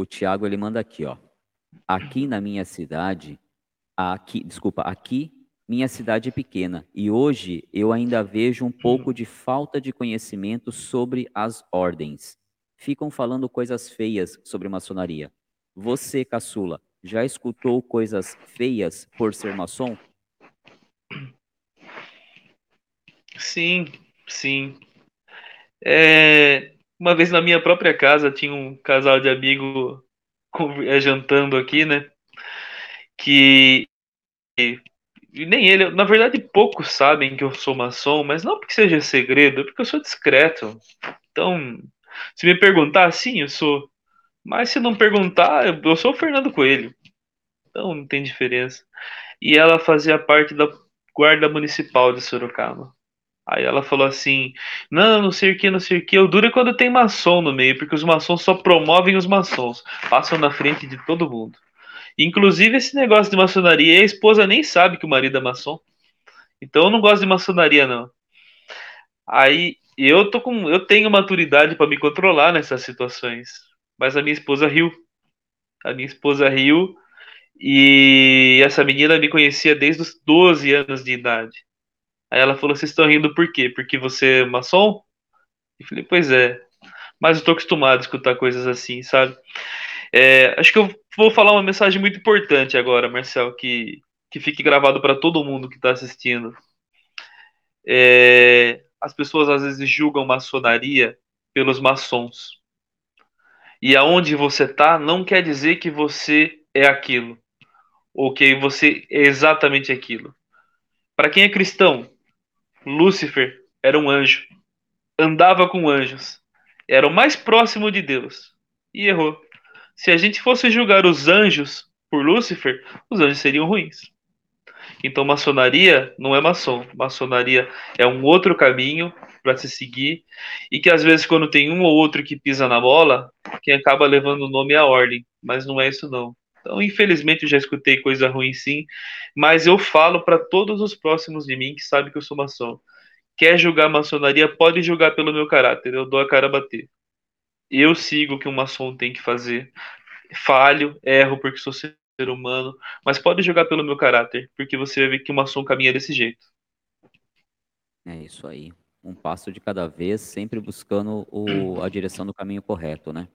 o Tiago ele manda aqui, ó. Aqui na minha cidade, aqui, desculpa, aqui minha cidade é pequena e hoje eu ainda vejo um pouco de falta de conhecimento sobre as ordens. Ficam falando coisas feias sobre maçonaria. Você, caçula, já escutou coisas feias por ser maçom? Sim, sim. É, uma vez na minha própria casa tinha um casal de amigo é, jantando aqui, né? Que nem ele, na verdade, poucos sabem que eu sou maçom, mas não porque seja segredo, é porque eu sou discreto. Então, se me perguntar, sim, eu sou. Mas se não perguntar, eu sou o Fernando Coelho. Então não tem diferença. E ela fazia parte da guarda municipal de Sorocaba. Aí ela falou assim: Não, não sei o que, não sei o que. O duro é quando tem maçom no meio, porque os maçons só promovem os maçons, passam na frente de todo mundo. Inclusive, esse negócio de maçonaria, a esposa nem sabe que o marido é maçom. Então eu não gosto de maçonaria, não. Aí eu tô com. Eu tenho maturidade para me controlar nessas situações. Mas a minha esposa riu. A minha esposa riu. E essa menina me conhecia desde os 12 anos de idade. Aí ela falou: Vocês estão rindo por quê? Porque você é maçom? Eu falei: Pois é. Mas eu tô acostumado a escutar coisas assim, sabe? É, acho que eu vou falar uma mensagem muito importante agora, Marcel, que, que fique gravado para todo mundo que está assistindo. É, as pessoas às vezes julgam maçonaria pelos maçons. E aonde você está não quer dizer que você é aquilo, ou que você é exatamente aquilo. Para quem é cristão, Lúcifer era um anjo, andava com anjos, era o mais próximo de Deus e errou. Se a gente fosse julgar os anjos por Lúcifer, os anjos seriam ruins. Então, maçonaria não é maçom. Maçonaria é um outro caminho para se seguir e que às vezes quando tem um ou outro que pisa na bola, quem acaba levando o nome é a ordem, mas não é isso não. Então, infelizmente, eu já escutei coisa ruim sim, mas eu falo para todos os próximos de mim que sabem que eu sou maçom. Quer julgar maçonaria, pode julgar pelo meu caráter, eu dou a cara a bater. Eu sigo o que um maçom tem que fazer. Falho, erro porque sou ser humano, mas pode julgar pelo meu caráter, porque você vai ver que o maçom caminha desse jeito. É isso aí. Um passo de cada vez, sempre buscando o, a direção do caminho correto, né?